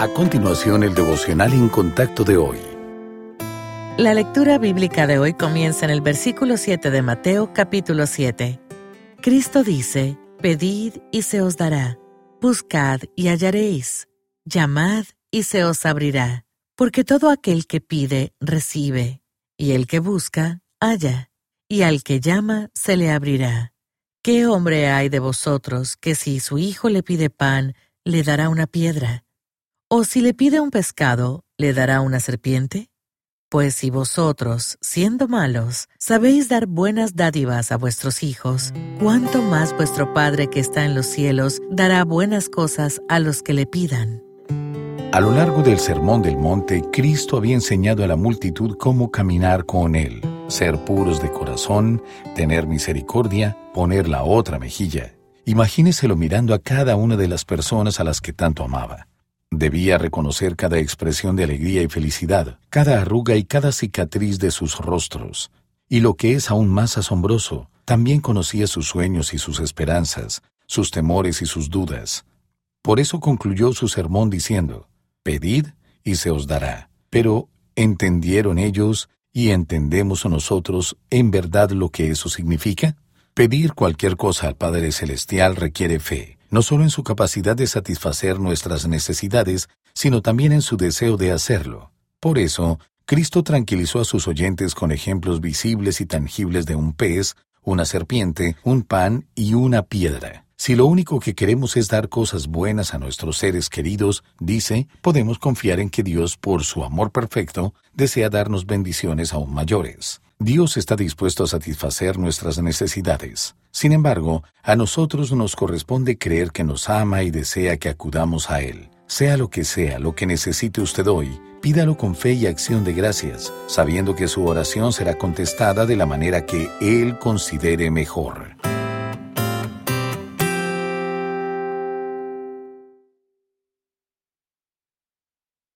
A continuación, el devocional en contacto de hoy. La lectura bíblica de hoy comienza en el versículo 7 de Mateo capítulo 7. Cristo dice, Pedid y se os dará, buscad y hallaréis, llamad y se os abrirá, porque todo aquel que pide, recibe, y el que busca, halla, y al que llama, se le abrirá. ¿Qué hombre hay de vosotros que si su hijo le pide pan, le dará una piedra? ¿O si le pide un pescado, le dará una serpiente? Pues si vosotros, siendo malos, sabéis dar buenas dádivas a vuestros hijos, ¿cuánto más vuestro Padre que está en los cielos dará buenas cosas a los que le pidan? A lo largo del Sermón del Monte, Cristo había enseñado a la multitud cómo caminar con Él, ser puros de corazón, tener misericordia, poner la otra mejilla. Imagíneselo mirando a cada una de las personas a las que tanto amaba. Debía reconocer cada expresión de alegría y felicidad, cada arruga y cada cicatriz de sus rostros. Y lo que es aún más asombroso, también conocía sus sueños y sus esperanzas, sus temores y sus dudas. Por eso concluyó su sermón diciendo, Pedid y se os dará. Pero, ¿entendieron ellos y entendemos nosotros en verdad lo que eso significa? Pedir cualquier cosa al Padre Celestial requiere fe no solo en su capacidad de satisfacer nuestras necesidades, sino también en su deseo de hacerlo. Por eso, Cristo tranquilizó a sus oyentes con ejemplos visibles y tangibles de un pez, una serpiente, un pan y una piedra. Si lo único que queremos es dar cosas buenas a nuestros seres queridos, dice, podemos confiar en que Dios, por su amor perfecto, desea darnos bendiciones aún mayores. Dios está dispuesto a satisfacer nuestras necesidades. Sin embargo, a nosotros nos corresponde creer que nos ama y desea que acudamos a Él. Sea lo que sea lo que necesite usted hoy, pídalo con fe y acción de gracias, sabiendo que su oración será contestada de la manera que Él considere mejor.